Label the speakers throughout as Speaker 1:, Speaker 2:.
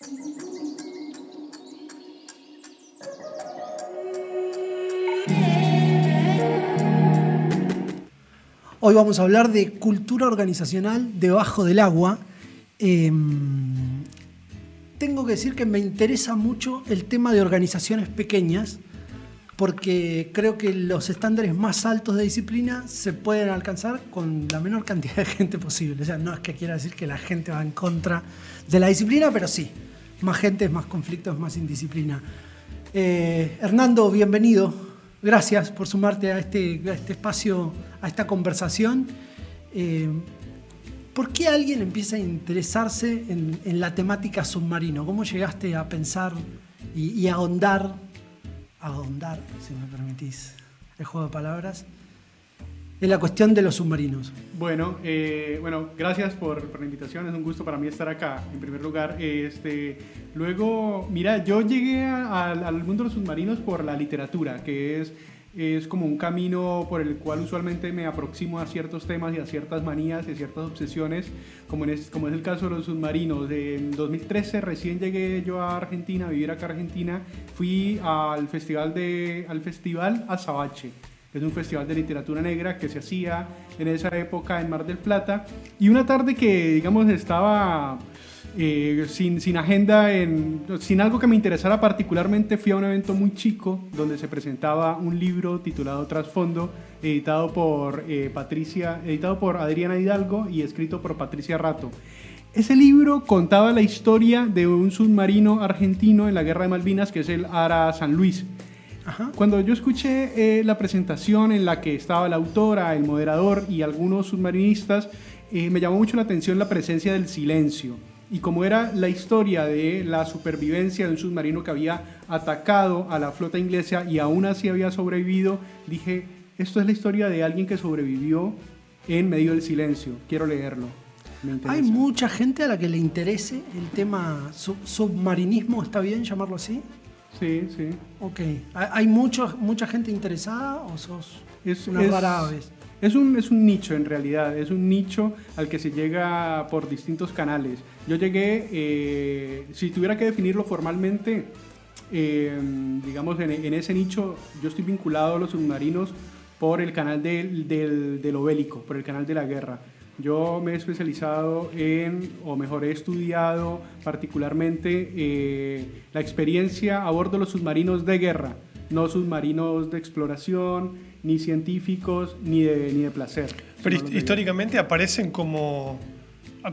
Speaker 1: Hoy vamos a hablar de cultura organizacional debajo del agua. Em, tengo que decir que me interesa mucho el tema de organizaciones pequeñas porque creo que los estándares más altos de disciplina se pueden alcanzar con la menor cantidad de gente posible. O sea, no es que quiera decir que la gente va en contra de la disciplina, pero sí, más gente, más conflictos, más indisciplina. Eh, Hernando, bienvenido. Gracias por sumarte a este, este espacio, a esta conversación. Eh, ¿Por qué alguien empieza a interesarse en, la temática submarino? ¿Cómo llegaste a pensar y, a ahondar, a ahondar, si me permitís, el juego de palabras, en la cuestión de los submarinos?
Speaker 2: Bueno, eh, bueno gracias por, la invitación. Es un gusto para mí estar acá, en primer lugar. Este, luego, mira, yo llegué al mundo de los submarinos por la literatura, que es es como un camino por el cual usualmente me aproximo a ciertos temas y a ciertas manías y a ciertas obsesiones, como, es, como es el caso de los submarinos. En 2013 recién llegué yo a Argentina, a vivir acá a Argentina, fui al festival, de, al festival Azabache es un festival de literatura negra que se hacía en esa época en Mar del Plata. Y una tarde que, digamos, estaba eh, sin, sin agenda, en, sin algo que me interesara particularmente, fui a un evento muy chico donde se presentaba un libro titulado Trasfondo, editado por eh, Patricia, editado por Adriana Hidalgo y escrito por Patricia Rato. Ese libro contaba la historia de un submarino argentino en la guerra de Malvinas, que es el Ara San Luis. Cuando yo escuché eh, la presentación en la que estaba la autora, el moderador y algunos submarinistas, me llamó mucho la atención la presencia del silencio y como era la historia de la supervivencia de un submarino que había atacado a la flota inglesa y aún así había sobrevivido, dije, esto es la historia de alguien que sobrevivió en medio del silencio, quiero leerlo.
Speaker 1: Hay mucha gente a la que le interese el tema submarinismo, ¿está bien llamarlo así?
Speaker 2: Sí, sí.
Speaker 1: Ok. ¿Hay mucho, mucha gente interesada o sos es, una vez?
Speaker 2: Es un, es un nicho en realidad, es un nicho al que se llega por distintos canales. Yo llegué, eh, si tuviera que definirlo formalmente, eh, digamos, en, ese nicho, yo estoy vinculado a los submarinos por el canal del, del, del bélico, por el canal de la guerra. Yo me he especializado en, o mejor he estudiado particularmente eh, la experiencia a bordo de los submarinos de guerra, no submarinos de exploración, ni científicos, ni de, ni de placer.
Speaker 3: Pero históricamente aparecen como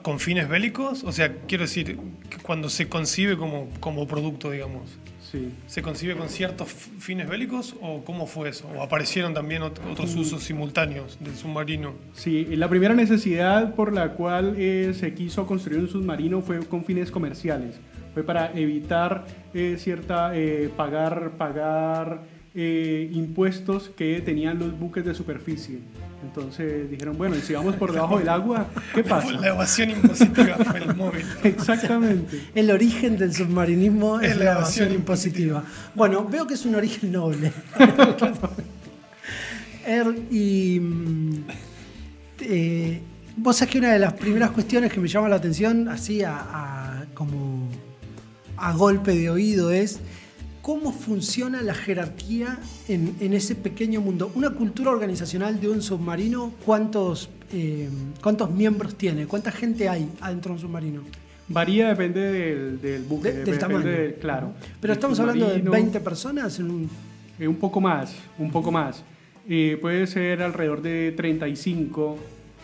Speaker 3: con fines bélicos, o sea, quiero decir, cuando se concibe como, como producto, digamos. Sí. ¿Se concibe con ciertos fines bélicos o cómo fue eso? ¿O aparecieron también otros usos simultáneos del submarino?
Speaker 2: Sí, la primera necesidad por la cual eh, se quiso construir un submarino fue con fines comerciales. Fue para evitar eh, cierta, eh, pagar, pagar impuestos que tenían los buques de superficie. Entonces dijeron, bueno, y si vamos por debajo del agua, ¿qué pasa?
Speaker 3: La evasión impositiva fue el móvil.
Speaker 2: Exactamente.
Speaker 1: El origen del submarinismo es, la evasión, impositiva. Bueno, veo que es un origen noble. er, y eh, vos sabés que una de las primeras cuestiones que me llama la atención, así a como a golpe de oído, es cómo funciona la jerarquía en, ese pequeño mundo. Una cultura organizacional de un submarino, ¿cuántos, eh, ¿cuántos miembros tiene? ¿Cuánta gente hay adentro de un submarino?
Speaker 2: Varía, depende del, buque.
Speaker 1: del tamaño.
Speaker 2: claro.
Speaker 1: Pero estamos hablando de 20 personas en un...
Speaker 2: Eh, un poco más, un poco más. Eh, puede ser alrededor de 35,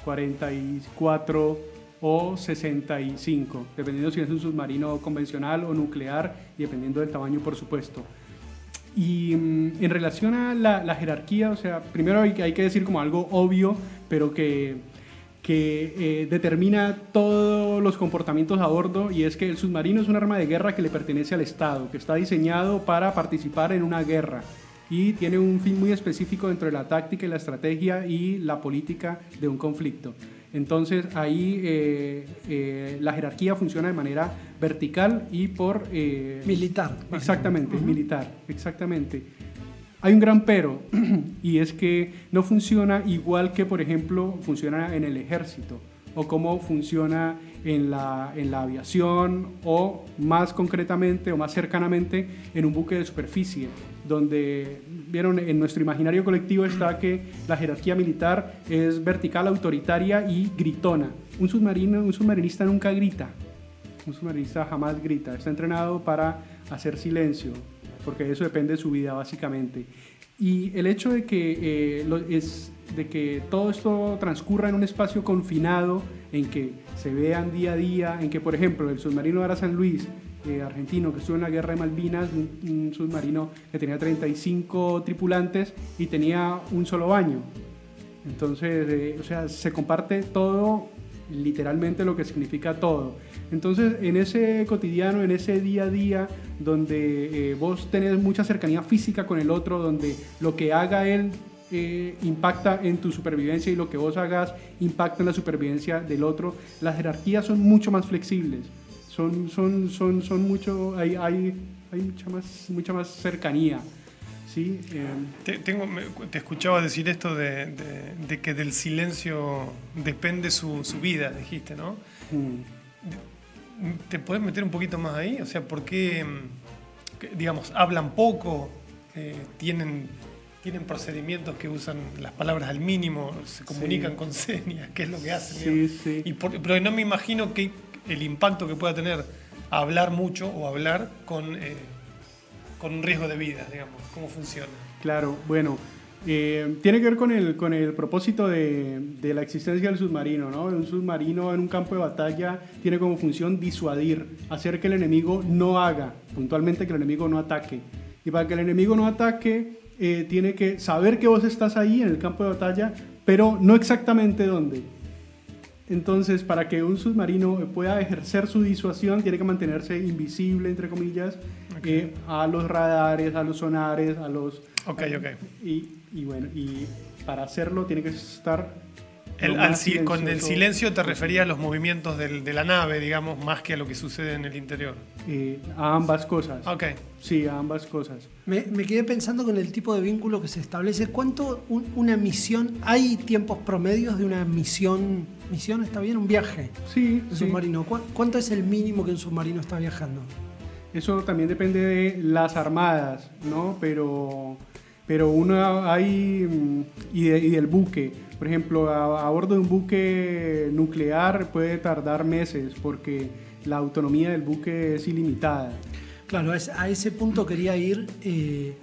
Speaker 2: 44 o 65, dependiendo si es un submarino convencional o nuclear dependiendo del tamaño, por supuesto. Y mm, en relación a la, jerarquía, o sea, primero hay, que decir como algo obvio, pero que, que eh, determina todos los comportamientos a bordo, y es que el submarino es un arma de guerra que le pertenece al Estado, que está diseñado para participar en una guerra y tiene un fin muy específico dentro de la táctica y la estrategia y la política de un conflicto. Entonces ahí eh, eh, la jerarquía funciona de manera vertical y por...
Speaker 1: Eh, militar.
Speaker 2: Exactamente, militar, exactamente. Hay un gran pero y es que no funciona igual que, por ejemplo, funciona en el ejército o cómo funciona en la, en la aviación o más concretamente o más cercanamente en un buque de superficie, donde vieron en nuestro imaginario colectivo está que la jerarquía militar es vertical, autoritaria y gritona. Un submarino, un submarinista nunca grita. Un submarinista jamás grita. Está entrenado para hacer silencio, porque eso depende de su vida básicamente. Y el hecho de que, eh, es, de que todo esto transcurra en un espacio confinado, en que se vean día a día, en que, por ejemplo, el submarino Ara San Luis, eh, argentino, que estuvo en la guerra de Malvinas, un, submarino que tenía 35 tripulantes y tenía un solo baño. Entonces, eh, o sea, se comparte todo, literalmente lo que significa todo. Entonces, en ese cotidiano, en ese día a día, donde eh, vos tenés mucha cercanía física con el otro, donde lo que haga él eh, impacta en tu supervivencia y lo que vos hagas impacta en la supervivencia del otro, las jerarquías son mucho más flexibles, son, son, son, son mucho, hay, hay, hay mucha, más, mucha más cercanía. ¿sí?
Speaker 3: Eh, te, tengo, te escuchaba decir esto de, de, que del silencio depende su, su vida, dijiste, ¿no? Mm. ¿Te puedes meter un poquito más ahí? O sea, ¿por qué, mm, digamos, hablan poco, eh, tienen, tienen procedimientos que usan las palabras al mínimo, se comunican con señas, qué es lo que hacen? Sí, sí. Y pero no me imagino que el impacto que pueda tener hablar mucho o hablar con, eh, con un riesgo de vida, digamos, cómo funciona.
Speaker 2: Claro, bueno, eh, tiene que ver con el, con el propósito de, de, la existencia del submarino. ¿no? Un submarino en un campo de batalla tiene como función disuadir, hacer que el enemigo no haga, puntualmente que el enemigo no ataque. Y para que el enemigo no ataque, eh, tiene que saber que vos estás ahí en el campo de batalla, pero no exactamente dónde. Entonces, para que un submarino pueda ejercer su disuasión, tiene que mantenerse invisible, entre comillas, eh, a los radares, a los sonares, a los...
Speaker 3: Ok, ok.
Speaker 2: Y, y bueno, y para hacerlo tiene que estar...
Speaker 3: con el silencio te refería a los movimientos de la nave, digamos, más que a lo que sucede en el interior.
Speaker 2: Eh, a ambas cosas.
Speaker 3: Ok.
Speaker 2: Sí, a ambas cosas.
Speaker 1: Me, quedé pensando con el tipo de vínculo que se establece. ¿Cuánto una misión, hay tiempos promedios de una misión, misión está bien, un viaje
Speaker 2: sí,
Speaker 1: submarino? ¿Cuánto es el mínimo que un submarino está viajando?
Speaker 2: Eso también depende de las armadas, ¿no? Pero pero uno hay, mm, y, del buque, por ejemplo, a, bordo de un buque nuclear puede tardar meses porque la autonomía del buque es ilimitada.
Speaker 1: Claro, a ese punto quería ir eh,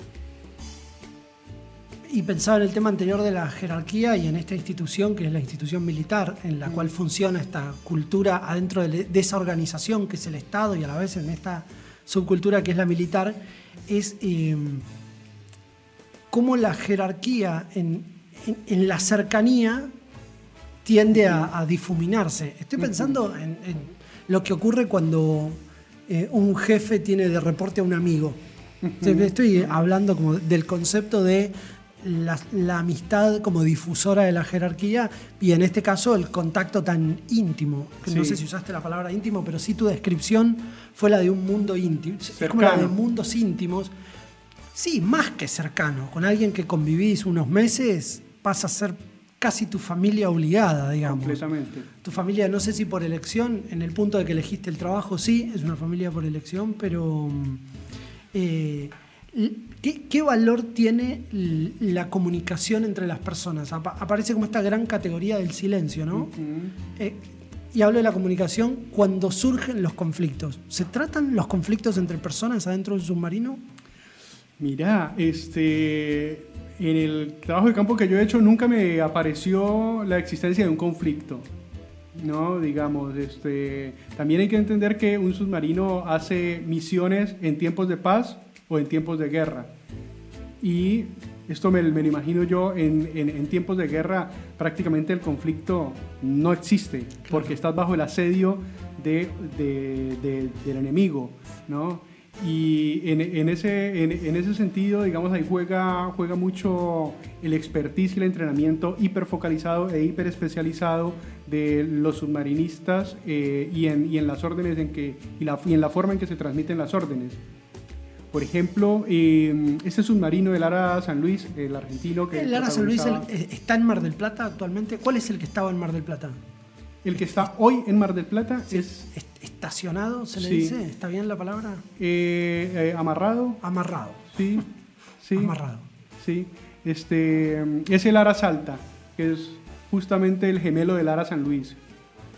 Speaker 1: y pensaba en el tema anterior de la jerarquía y en esta institución, que es la institución militar, en la cual funciona esta cultura adentro de, esa organización que es el Estado y a la vez en esta subcultura que es la militar, es... Eh, cómo la jerarquía en, la cercanía tiende a, difuminarse. Estoy pensando en, lo que ocurre cuando eh, un jefe tiene de reporte a un amigo. Estoy hablando como del concepto de la, amistad como difusora de la jerarquía y en este caso el contacto tan íntimo. No sé si usaste la palabra íntimo, pero sí tu descripción fue la de un mundo íntimo. Es como la de mundos íntimos Sí, más que cercano. Con alguien que convivís unos meses, pasa a ser casi tu familia obligada, digamos.
Speaker 2: Completamente.
Speaker 1: Tu familia, no sé si por elección, en el punto de que elegiste el trabajo, sí, es una familia por elección, pero eh, ¿qué, valor tiene la comunicación entre las personas? Aparece como esta gran categoría del silencio, ¿no? Eh, y hablo de la comunicación cuando surgen los conflictos. ¿Se tratan los conflictos entre personas adentro del submarino?
Speaker 2: Mira, este, en el trabajo de campo que yo he hecho nunca me apareció la existencia de un conflicto. No, digamos, este, también hay que entender que un submarino hace misiones en tiempos de paz o en tiempos de guerra. Y esto me, lo imagino yo, en, tiempos de guerra prácticamente el conflicto no existe, porque estás bajo el asedio de, del enemigo, ¿no? Y en, ese, en, ese sentido, digamos, ahí juega, juega mucho el expertise y el entrenamiento hiperfocalizado e hiperespecializado de los submarinistas eh, y, en, y, en, las órdenes en que, y, la, y en la forma en que se transmiten las órdenes. Por ejemplo, eh, este submarino del Ara San Luis, el argentino que...
Speaker 1: ¿El Ara San Luis está en Mar del Plata actualmente? ¿Cuál es el que estaba en Mar del Plata?
Speaker 2: El que está hoy en Mar del Plata es...
Speaker 1: ¿Estacionado se le dice? ¿Está bien la palabra?
Speaker 2: Eh, eh, amarrado.
Speaker 1: Amarrado.
Speaker 2: Sí, sí.
Speaker 1: Amarrado.
Speaker 2: Sí. Este, es el Ara Salta, que es justamente el gemelo del Ara San Luis.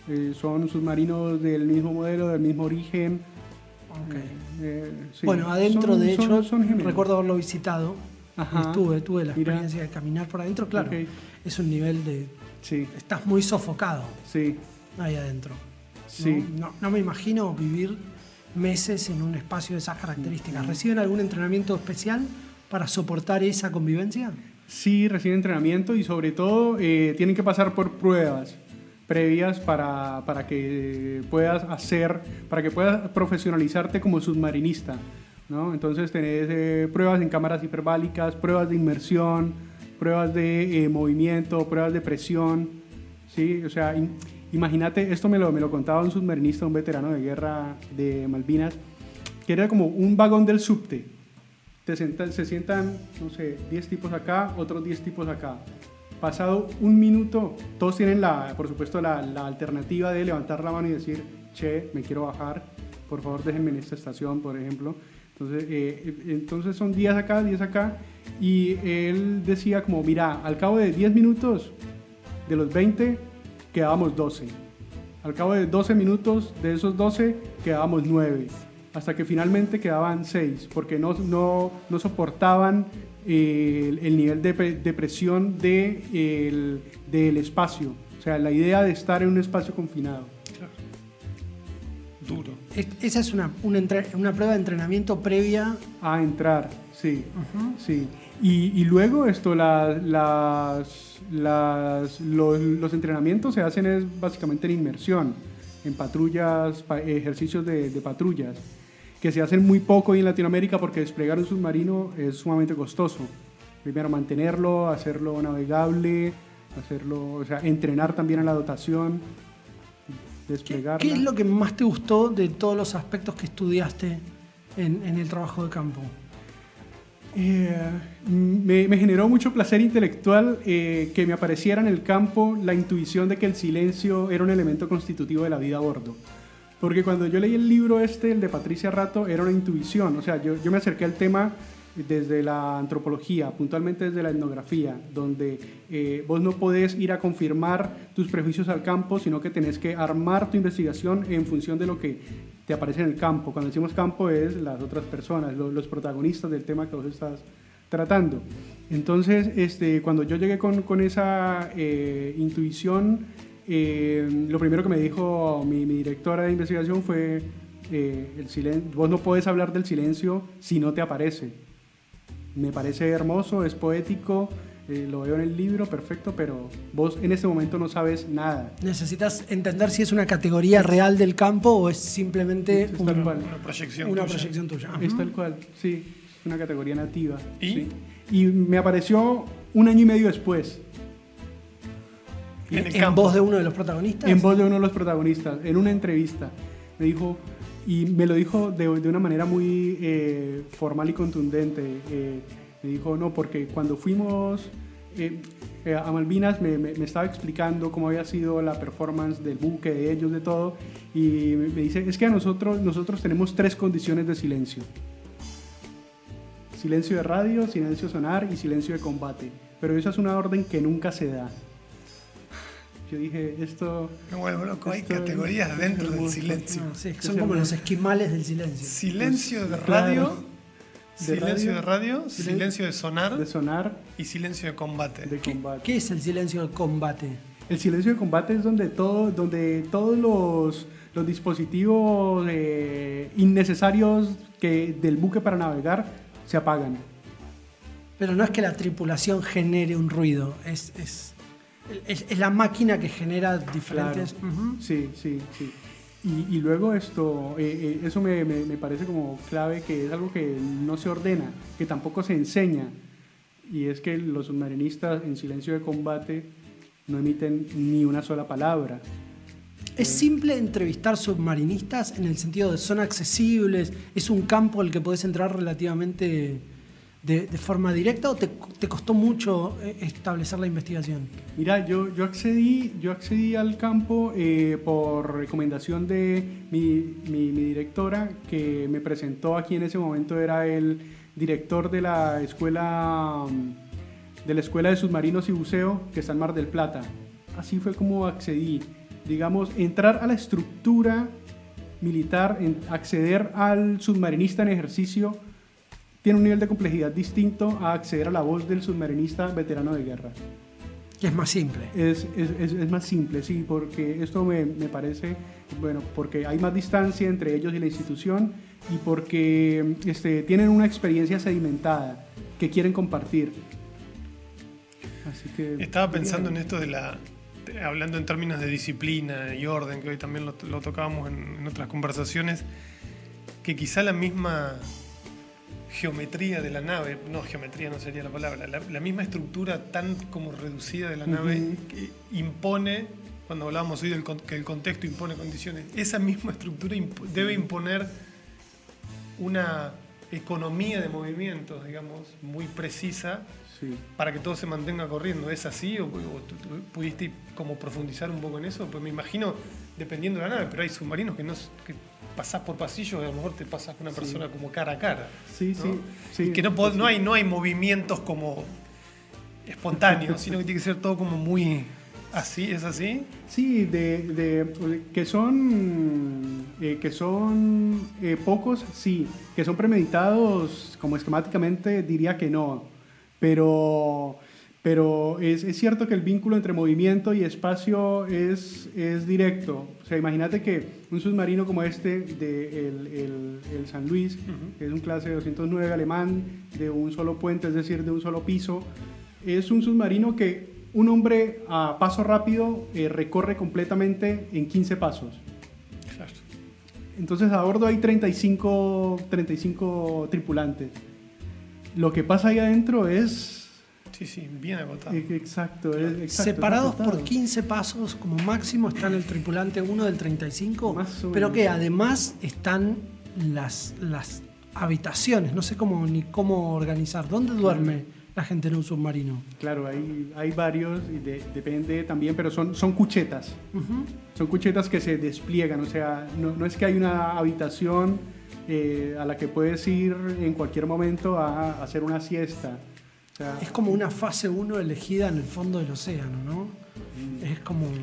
Speaker 2: Eh, son submarinos del mismo modelo, del mismo origen.
Speaker 1: bueno, adentro de hecho, recuerdo haberlo visitado. Estuve, tuve la experiencia de caminar por adentro, claro. Es un nivel de Sí. Estás muy sofocado.
Speaker 2: Sí.
Speaker 1: Ahí adentro. Sí. No, me imagino vivir meses en un espacio de esas características. Mm. ¿Reciben algún entrenamiento especial para soportar esa convivencia?
Speaker 2: Sí, reciben entrenamiento y sobre todo eh, tienen que pasar por pruebas previas para, para, que puedas hacer, para que puedas profesionalizarte como submarinista. ¿no? Entonces tenés eh, pruebas en cámaras hiperbálicas, pruebas de inmersión, pruebas de eh, movimiento, pruebas de presión, ¿sí? O sea, imagínate, esto me lo, me lo contaba un submarinista, un veterano de guerra de Malvinas, que era como un vagón del subte. Te se sientan, no sé, 10 tipos acá, otros 10 tipos acá. Pasado un minuto, todos tienen, la, por supuesto, la, la alternativa de levantar la mano y decir, che, me quiero bajar, por favor déjenme en esta estación, por ejemplo. Entonces, eh, entonces son 10 acá, 10 acá, y él decía como, mira, al cabo de 10 minutos de los 20 quedábamos 12. Al cabo de 12 minutos de esos 12 quedábamos 9. Hasta que finalmente quedaban 6, porque no, no, no soportaban el, el, nivel de, de presión de el, del espacio. O sea, la idea de estar en un espacio confinado.
Speaker 3: Duro.
Speaker 1: Esa es una, una, una, prueba de entrenamiento previa
Speaker 2: a entrar, sí. sí. Y, luego esto, las, las, los, entrenamientos se hacen es básicamente en inmersión, en patrullas, ejercicios de, patrullas, que se hacen muy poco en Latinoamérica porque desplegar un submarino es sumamente costoso. Primero mantenerlo, hacerlo navegable, hacerlo, o sea, entrenar también a la dotación, desplegarlo.
Speaker 1: ¿Qué, es lo que más te gustó de todos los aspectos que estudiaste en, en el trabajo de campo?
Speaker 2: Eh, me, generó mucho placer intelectual eh, que me apareciera en el campo la intuición de que el silencio era un elemento constitutivo de la vida a bordo. Porque cuando yo leí el libro este, el de Patricia Rato, era una intuición. O sea, yo, yo me acerqué al tema desde la antropología, puntualmente desde la etnografía, donde eh, vos no podés ir a confirmar tus prejuicios al campo, sino que tenés que armar tu investigación en función de lo que te aparece en el campo. Cuando decimos campo es las otras personas, los, protagonistas del tema que vos estás tratando. Entonces, este, cuando yo llegué con, con esa eh, intuición, eh, lo primero que me dijo mi, mi directora de investigación fue, el silencio, vos no puedes hablar del silencio si no te aparece me parece hermoso, es poético, eh, lo veo en el libro, perfecto, pero vos en este momento no sabes nada.
Speaker 1: Necesitas entender si es una categoría real del campo o es simplemente
Speaker 3: una, proyección
Speaker 1: una
Speaker 3: tuya.
Speaker 1: proyección tuya.
Speaker 2: Es tal cual, sí, una categoría nativa. ¿Y? Y me apareció un año y medio después.
Speaker 1: ¿En, voz de uno de los protagonistas?
Speaker 2: En voz de uno de los protagonistas, en una entrevista. Me dijo, y me lo dijo de, de una manera muy eh, formal y contundente. Eh, me dijo, no, porque cuando fuimos eh, a Malvinas me, me, estaba explicando cómo había sido la performance del buque, de ellos, de todo. Y me dice, es que a nosotros, nosotros tenemos tres condiciones de silencio. Silencio de radio, silencio sonar y silencio de combate. Pero esa es una orden que nunca se da. Yo dije, esto...
Speaker 3: Me vuelvo loco, hay categorías dentro del silencio.
Speaker 1: son como los esquimales del silencio.
Speaker 3: Silencio de radio, silencio de radio, silencio de sonar,
Speaker 2: de sonar
Speaker 3: y silencio de combate.
Speaker 2: De
Speaker 1: combate. ¿Qué, es el silencio de combate?
Speaker 2: El silencio de combate es donde, todo, donde todos los, los dispositivos eh, innecesarios que, del buque para navegar se apagan.
Speaker 1: Pero no es que la tripulación genere un ruido, es, es es, la máquina que genera diferentes...
Speaker 2: Sí, sí, sí. Y, luego esto, eh, eh, eso me, me, parece como clave, que es algo que no se ordena, que tampoco se enseña. Y es que los submarinistas en silencio de combate no emiten ni una sola palabra.
Speaker 1: ¿Es simple entrevistar submarinistas en el sentido de son accesibles? ¿Es un campo al que podés entrar relativamente de, forma directa o te, costó mucho eh, establecer la investigación?
Speaker 2: Mira, yo, yo, accedí, yo accedí al campo eh, por recomendación de mi, mi, directora que me presentó aquí en ese momento, era el director de la escuela de la Escuela de Submarinos y Buceo que está en Mar del Plata. Así fue como accedí. Digamos, entrar a la estructura militar, acceder al submarinista en ejercicio tiene un nivel de complejidad distinto a acceder a la voz del submarinista veterano de guerra.
Speaker 1: Que es más simple.
Speaker 2: Es, es, es, más simple, sí, porque esto me, me, parece, bueno, porque hay más distancia entre ellos y la institución y porque este, tienen una experiencia sedimentada que quieren compartir.
Speaker 3: Así que, Estaba pensando en esto de la, hablando en términos de disciplina y orden, que hoy también lo, lo tocábamos en, en otras conversaciones, que quizá la misma geometría de la nave, no geometría no sería la palabra, la, misma estructura tan como reducida de la nave que impone, cuando hablábamos hoy del que el contexto impone condiciones, esa misma estructura debe imponer una economía de movimientos, digamos, muy precisa para que todo se mantenga corriendo. ¿Es así? ¿O, pudiste como profundizar un poco en eso? Pues me imagino, dependiendo de la nave, pero hay submarinos que no pasás por pasillos y a lo mejor te pasas con una persona como cara a cara.
Speaker 2: Sí, sí, sí.
Speaker 3: que no, no, hay, no hay movimientos como espontáneos, sino que tiene que ser todo como muy así, ¿es así?
Speaker 2: Sí, de, que son, eh, que son eh, pocos, sí. Que son premeditados como esquemáticamente, diría que no. Pero pero es, es, cierto que el vínculo entre movimiento y espacio es, es directo. O sea, imagínate que un submarino como este de el, el, San Luis, que es un clase 209 alemán, de un solo puente, es decir, de un solo piso, es un submarino que un hombre a paso rápido eh, recorre completamente en 15 pasos. Entonces a bordo hay 35, 35 tripulantes. Lo que pasa ahí adentro es
Speaker 3: Sí, sí, bien agotado.
Speaker 2: Exacto,
Speaker 1: Separados por 15 pasos como máximo están el tripulante 1 del 35, pero que además están las, las habitaciones, no sé cómo ni cómo organizar. ¿Dónde duerme la gente en un submarino?
Speaker 2: Claro, hay, hay varios, y depende también, pero son, son cuchetas. Son cuchetas que se despliegan, o sea, no, es que hay una habitación eh, a la que puedes ir en cualquier momento a hacer una siesta
Speaker 1: es como una fase 1 elegida en el fondo del océano, ¿no? Mm. Es como.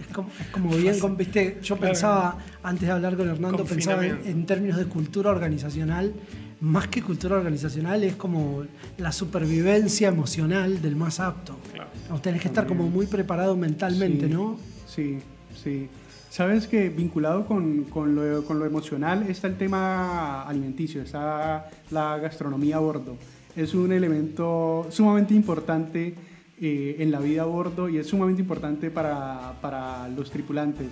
Speaker 1: Es como, bien, ¿viste? yo pensaba, antes de hablar con Hernando, pensaba en, términos de cultura organizacional, más que cultura organizacional, es como la supervivencia emocional del más apto. Claro. tenés que estar como muy preparado mentalmente, ¿no?
Speaker 2: Sí, sí. Sabes que vinculado con, con, lo, con, lo, emocional está el tema alimenticio, está la gastronomía a bordo. Es un elemento sumamente importante eh, en la vida a bordo y es sumamente importante para, para los tripulantes.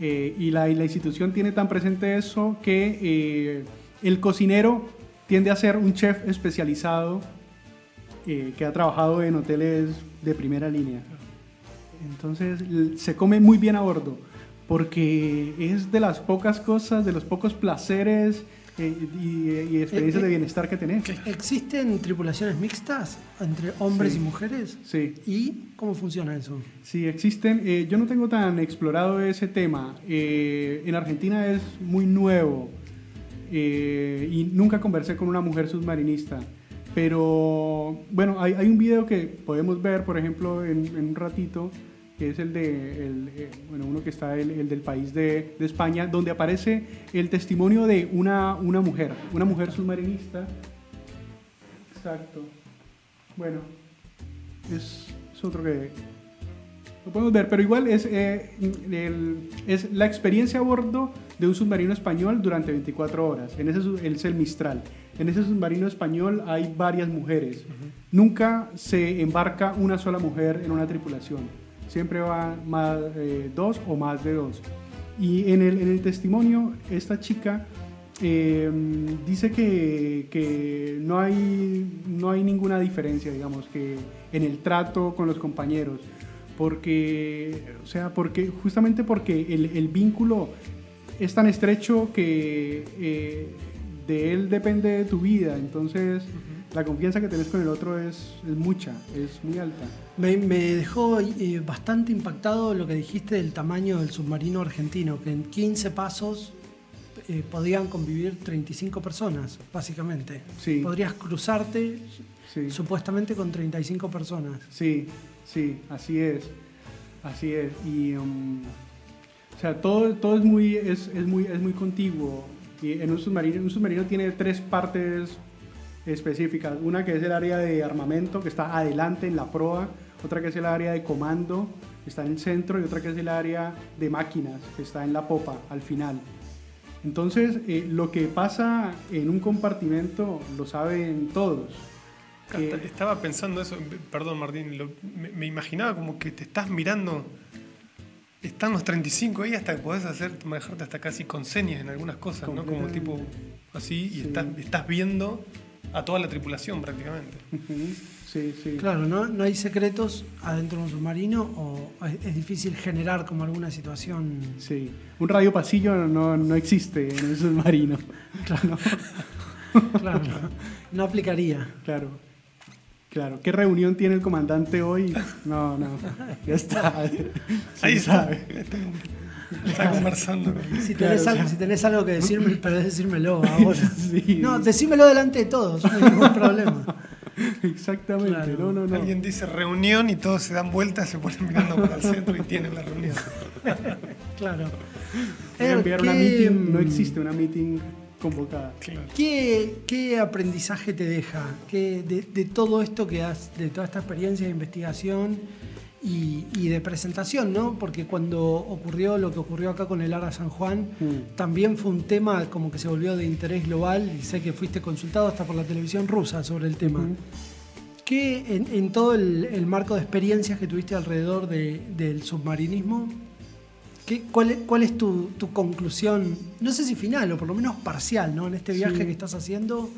Speaker 2: Eh, y, la, y, la, institución tiene tan presente eso que eh, el cocinero tiende a ser un chef especializado que ha trabajado en hoteles de primera línea. Entonces se come muy bien a bordo porque es de las pocas cosas, de los pocos placeres eh, y, experiencias de bienestar que tenés.
Speaker 1: ¿Existen tripulaciones mixtas entre hombres y mujeres?
Speaker 2: Sí.
Speaker 1: ¿Y cómo funciona eso?
Speaker 2: Sí, existen. Eh, yo no tengo tan explorado ese tema. Eh, en Argentina es muy nuevo y nunca conversé con una mujer submarinista. Pero bueno, hay, hay un video que podemos ver, por ejemplo, en, en un ratito que es el de, el, eh, bueno, uno que está el, el del país de, de, España, donde aparece el testimonio de una, una mujer, una mujer submarinista. Exacto. Bueno, es, es otro que lo podemos ver, pero igual es, eh, el, es la experiencia a bordo de un submarino español durante 24 horas. En ese es el Mistral. En ese submarino español hay varias mujeres. Nunca se embarca una sola mujer en una tripulación siempre van más, eh, dos o más de dos. Y en el, en el testimonio, esta chica em, dice que, que, no, hay, no hay ninguna diferencia, digamos, que en el trato con los compañeros. Porque, o sea, porque, justamente porque el, el vínculo es tan estrecho que eh, de él depende tu vida, entonces la confianza que tenés con el otro es, es mucha, es muy alta.
Speaker 1: Me, dejó eh, bastante impactado lo que dijiste del tamaño del submarino argentino, que en 15 pasos eh, podían convivir 35 personas, básicamente. Sí. Podrías cruzarte supuestamente con 35 personas.
Speaker 2: Sí, sí, así es. Así es. Y, um, o sea, todo, todo es, muy, es, es, muy, es muy contiguo. Y en un submarino, un submarino tiene tres partes específicas. Una que es el área de armamento, que está adelante en la proa. Otra que es el área de comando, que está en el centro. Y otra que es el área de máquinas, que está en la popa, al final. Entonces, eh, lo que pasa en un compartimento lo saben todos.
Speaker 3: Eh, estaba pensando eso, perdón Martín, me, imaginaba como que te estás mirando, están los 35 ahí hasta que podés hacer, manejarte hasta casi con señas en algunas cosas, ¿no? Como tipo así, y estás, estás viendo a toda la tripulación prácticamente.
Speaker 1: Sí, sí. Claro, ¿no? no hay secretos adentro de un submarino o es difícil generar como alguna situación.
Speaker 2: Sí, un radio pasillo no, no existe en el submarino.
Speaker 1: Claro. claro, no aplicaría.
Speaker 2: Claro. Claro, ¿qué reunión tiene el comandante hoy? No, no, ya está.
Speaker 3: Ahí sabe. Está conversando.
Speaker 1: Si tenés, algo, si tenés, algo, que decirme, pero decírmelo ahora. Sí. No, decímelo delante de todos, no hay ningún problema.
Speaker 2: Exactamente, no, no, no.
Speaker 3: Alguien dice reunión y todos se dan vueltas, se ponen mirando para el centro y tienen la reunión.
Speaker 1: Claro.
Speaker 2: Voy a enviar una meeting, no existe una meeting convocada.
Speaker 1: ¿Qué, aprendizaje te deja ¿Qué, de, todo esto que has, de toda esta experiencia de investigación y, de presentación, ¿no? Porque cuando ocurrió lo que ocurrió acá con el ARA San Juan, mm. también fue un tema como que se volvió de interés global y sé que fuiste consultado hasta por la televisión rusa sobre el tema. ¿Qué en, todo el, marco de experiencias que tuviste alrededor del submarinismo, cuál, es, tu, conclusión, no sé si final o por lo menos parcial, ¿no? En este viaje que estás haciendo,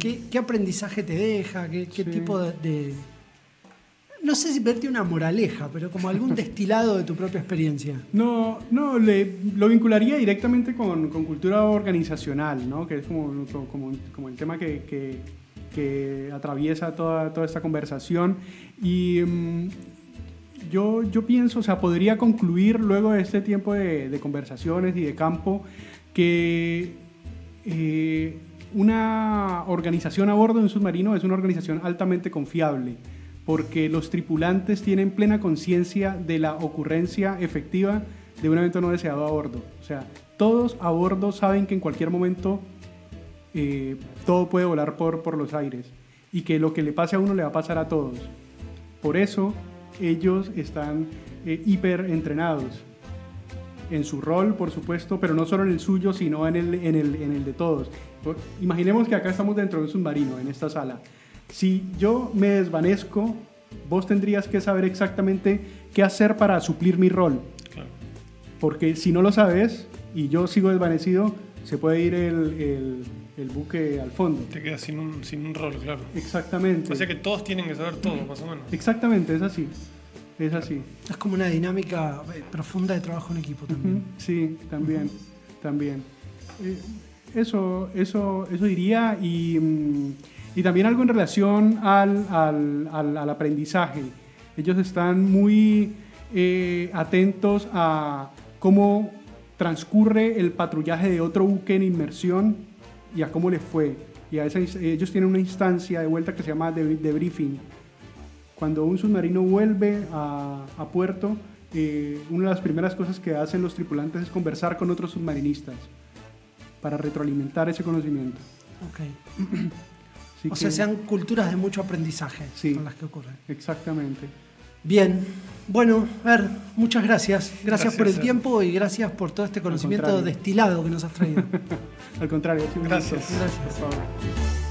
Speaker 1: ¿qué, aprendizaje te deja? ¿Qué, tipo de, No sé si verte una moraleja, pero como algún destilado de tu propia experiencia.
Speaker 2: No, no, le, lo vincularía directamente con, cultura organizacional, ¿no? Que es como, como, el tema que, atraviesa toda, toda esta conversación. Y... Mm, yo, yo pienso, o sea, podría concluir luego de este tiempo de, conversaciones y de campo que eh, una organización a bordo de un submarino es una organización altamente confiable porque los tripulantes tienen plena conciencia de la ocurrencia efectiva de un evento no deseado a bordo. O sea, todos a bordo saben que en cualquier momento eh, todo puede volar por, por los aires y que lo que le pase a uno le va a pasar a todos. Por eso ellos están eh, hiper entrenados en su rol, por supuesto, pero no solo en el suyo, sino en el, en el, en el de todos. Imaginemos que acá estamos dentro de un submarino, en esta sala. Si yo me desvanezco, vos tendrías que saber exactamente qué hacer para suplir mi rol. Porque si no lo sabes y yo sigo desvanecido, se puede ir el el buque al fondo.
Speaker 3: Te quedas sin un, sin un rol, claro.
Speaker 2: Exactamente.
Speaker 3: O sea que todos tienen que saber todo, más o menos.
Speaker 2: Exactamente, es así. Es así.
Speaker 1: Es como una dinámica eh, profunda de trabajo en equipo también.
Speaker 2: Sí, también, también. Eh, eso, eso, eso diría y, mm, y, también algo en relación al, al, al, aprendizaje. Ellos están muy eh, atentos a cómo transcurre el patrullaje de otro buque en inmersión y a cómo le fue. Y a ellos tienen una instancia de vuelta que se llama debriefing. Cuando un submarino vuelve a, a puerto, eh, una de las primeras cosas que hacen los tripulantes es conversar con otros submarinistas para retroalimentar ese conocimiento.
Speaker 1: O sea, sean culturas de mucho aprendizaje sí, las que ocurren.
Speaker 2: Exactamente.
Speaker 1: Bien, bueno, a ver, muchas gracias. Gracias, por el tiempo y gracias por todo este conocimiento destilado que nos has traído.
Speaker 2: Al contrario,
Speaker 3: gracias. Gracias.